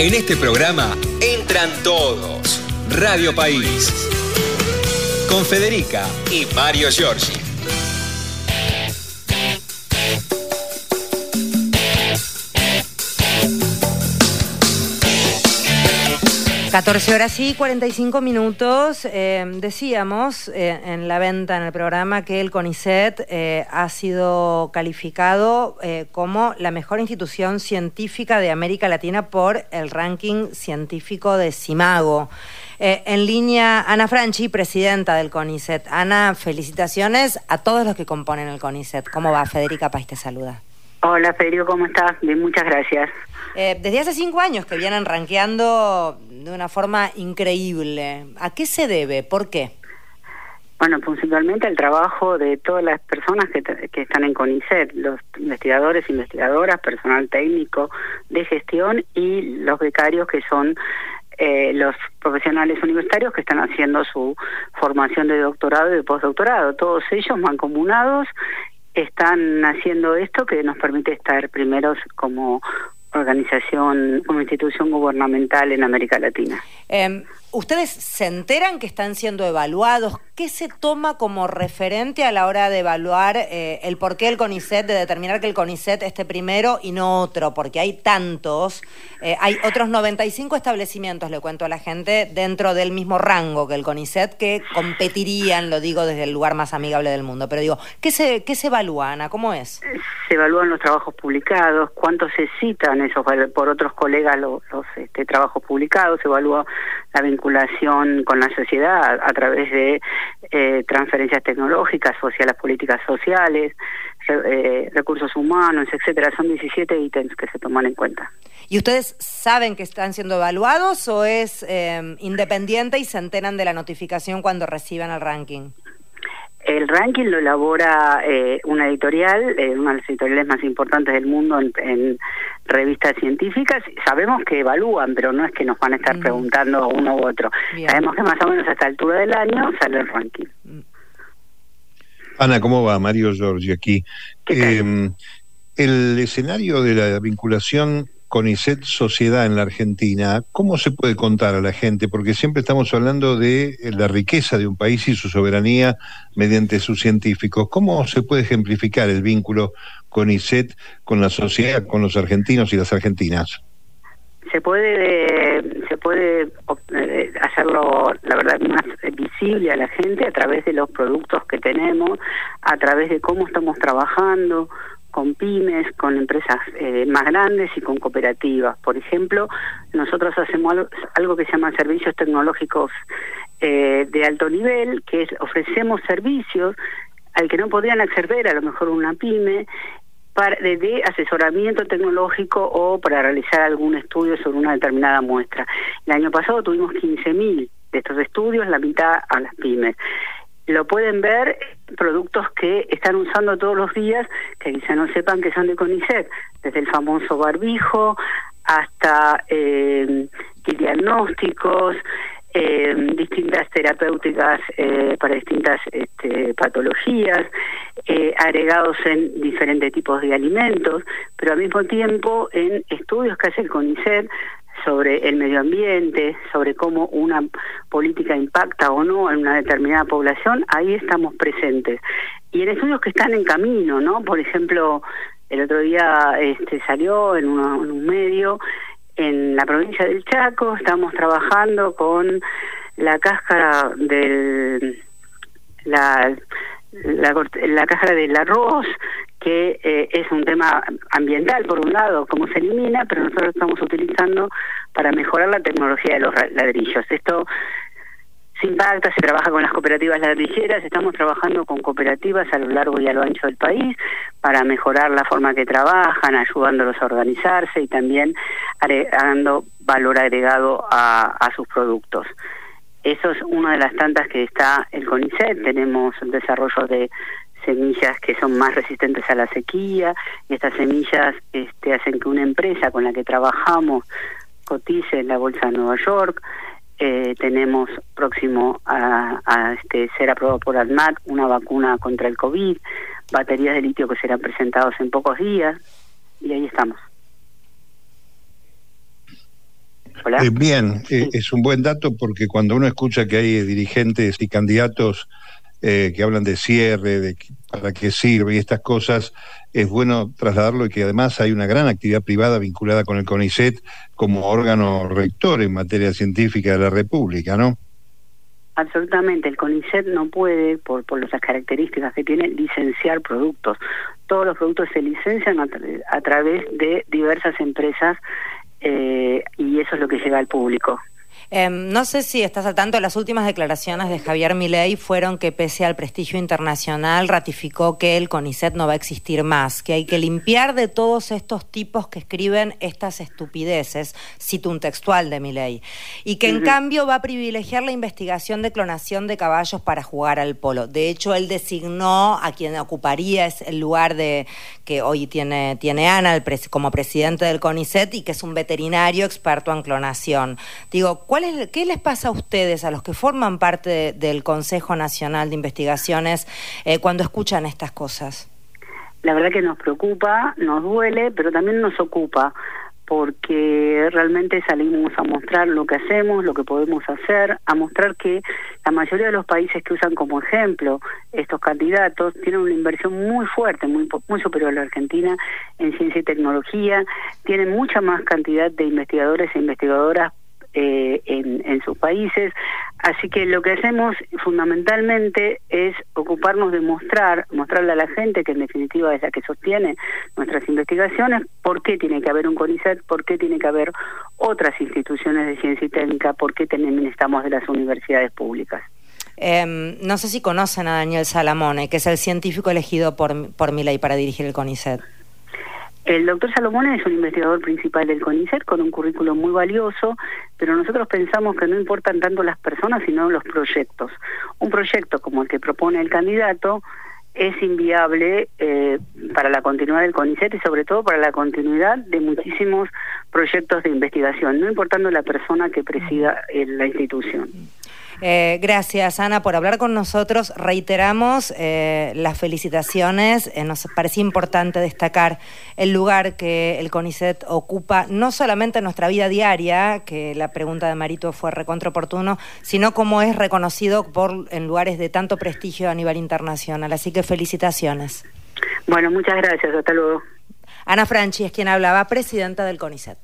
En este programa entran todos. Radio País. Con Federica y Mario Giorgi. 14 horas y 45 minutos. Eh, decíamos eh, en la venta en el programa que el CONICET eh, ha sido calificado como la mejor institución científica de América Latina por el ranking científico de Simago. en línea, Ana Franchi, presidenta del CONICET. Ana, felicitaciones a todos los que componen el CONICET. ¿Cómo va? Federica País te saluda. Hola Federico, ¿cómo estás? Bien, muchas gracias. desde hace cinco años que vienen rankeando de una forma increíble. ¿A qué se debe? ¿Por qué? Bueno, principalmente el trabajo de todas las personas que, que están en CONICET, los investigadores, investigadoras, personal técnico de gestión y los becarios que son eh, los profesionales universitarios que están haciendo su formación de doctorado y de postdoctorado. Todos ellos mancomunados están haciendo esto que nos permite estar primeros como organización, como institución gubernamental en América Latina. Eh, ¿Ustedes se enteran que están siendo evaluados? ¿Qué se toma como referente a la hora de evaluar eh, el por qué el CONICET, de determinar que el CONICET esté primero y no otro? Porque hay tantos, eh, hay otros 95 establecimientos, le cuento a la gente, dentro del mismo rango que el CONICET, que competirían, lo digo desde el lugar más amigable del mundo. Pero digo, ¿qué se, qué se evalúa, Ana? ¿Cómo es? Se evalúan los trabajos publicados, cuántos se citan esos por otros colegas los, este, trabajos publicados, se evalúa la vinculación con la sociedad a, través de eh, transferencias tecnológicas, sociales, políticas sociales, eh, recursos humanos, etcétera. Son 17 ítems que se toman en cuenta. ¿Y ustedes saben que están siendo evaluados o es eh, independiente y se enteran de la notificación cuando reciban el ranking? El ranking lo elabora eh, una editorial, eh, una de las editoriales más importantes del mundo en, revistas científicas. Sabemos que evalúan, pero no es que nos van a estar mm. preguntando uno u otro. Sabemos que más o menos a esta altura del año sale el ranking. Ana, ¿cómo va? Mario Giorgi aquí. Eh, el escenario de la vinculación CONICET Sociedad en la Argentina, ¿cómo se puede contar a la gente? Porque siempre estamos hablando de la riqueza de un país y su soberanía mediante sus científicos. ¿Cómo se puede ejemplificar el vínculo CONICET con la sociedad, con los argentinos y las argentinas? Se puede, se puede eh, hacerlo, la verdad, más visible a la gente a través de los productos que tenemos, a través de cómo estamos trabajando, con pymes, con empresas eh, más grandes y con cooperativas. Por ejemplo, nosotros hacemos algo, que se llama servicios tecnológicos eh, de alto nivel, que es ofrecemos servicios al que no podrían acceder a lo mejor una pyme para, de, asesoramiento tecnológico o para realizar algún estudio sobre una determinada muestra. El año pasado tuvimos 15.000 de estos estudios, la mitad a las pymes lo pueden ver productos que están usando todos los días, que quizá no sepan que son de CONICET, desde el famoso barbijo hasta eh, diagnósticos, eh, distintas terapéuticas eh, para distintas este, patologías, eh, agregados en diferentes tipos de alimentos, pero al mismo tiempo en estudios que hace el CONICET sobre el medio ambiente, sobre cómo una política impacta o no en una determinada población, ahí estamos presentes. Y en estudios que están en camino, ¿no? Por ejemplo, el otro día este, salió en, en un medio en la provincia del Chaco, estamos trabajando con la cáscara del la la, la cáscara del arroz, que eh, es un tema ambiental, por un lado, cómo se elimina, pero nosotros estamos utilizando para mejorar la tecnología de los ladrillos. Esto se impacta, se trabaja con las cooperativas ladrilleras, estamos trabajando con cooperativas a lo largo y a lo ancho del país para mejorar la forma que trabajan, ayudándolos a organizarse y también dando valor agregado a sus productos. Eso es una de las tantas que está el CONICET. Tenemos el desarrollo de semillas que son más resistentes a la sequía y estas semillas este, hacen que una empresa con la que trabajamos cotice en la bolsa de Nueva York. Eh, tenemos próximo a, este, ser aprobado por ADMAT una vacuna contra el COVID, baterías de litio que serán presentados en pocos días y ahí estamos. Eh, bien, eh, es un buen dato porque cuando uno escucha que hay dirigentes y candidatos eh, que hablan de cierre, de para qué sirve y estas cosas, es bueno trasladarlo y que además hay una gran actividad privada vinculada con el CONICET como órgano rector en materia científica de la República, ¿no? Absolutamente, el CONICET no puede, por, por las características que tiene, licenciar productos. Todos los productos se licencian a, través de diversas empresas eh, y eso es lo que llega al público. Em, no sé si estás al tanto, las últimas declaraciones de Javier Milei fueron que pese al prestigio internacional ratificó que el CONICET no va a existir más, que hay que limpiar de todos estos tipos que escriben estas estupideces, cito un textual de Milei, y que en cambio va a privilegiar la investigación de clonación de caballos para jugar al polo. De hecho, él designó a quien ocuparía el lugar de que hoy tiene, tiene Ana como presidente del CONICET y que es un veterinario experto en clonación. Digo, ¿cuál ¿qué les pasa a ustedes, a los que forman parte del Consejo Nacional de Investigaciones, eh, cuando escuchan estas cosas? La verdad que nos preocupa, nos duele, pero también nos ocupa porque realmente salimos a mostrar lo que hacemos, lo que podemos hacer, a mostrar que la mayoría de los países que usan como ejemplo estos candidatos tienen una inversión muy fuerte, muy, muy superior a la Argentina en ciencia y tecnología, tienen mucha más cantidad de investigadores e investigadoras eh, en, sus países. Así que lo que hacemos fundamentalmente es ocuparnos de mostrar, mostrarle a la gente, que en definitiva es la que sostiene nuestras investigaciones, por qué tiene que haber un CONICET, por qué tiene que haber otras instituciones de ciencia y técnica, por qué necesitamos de las universidades públicas. Em, no sé si conocen a Daniel Salamone, que es el científico elegido por, por ley para dirigir el CONICET. El doctor Salomón es un investigador principal del CONICET con un currículo muy valioso, pero nosotros pensamos que no importan tanto las personas, sino los proyectos. Un proyecto como el que propone el candidato es inviable eh, para la continuidad del CONICET y sobre todo para la continuidad de muchísimos proyectos de investigación, no importando la persona que presida eh, la institución. Eh, gracias, Ana, por hablar con nosotros. Reiteramos eh, las felicitaciones. Eh, nos parece importante destacar el lugar que el CONICET ocupa, no solamente en nuestra vida diaria, que la pregunta de Marito fue recontraoportuno, sino como es reconocido por en lugares de tanto prestigio a nivel internacional. Así que felicitaciones. Bueno, muchas gracias. Hasta luego. Ana Franchi es quien hablaba, presidenta del CONICET.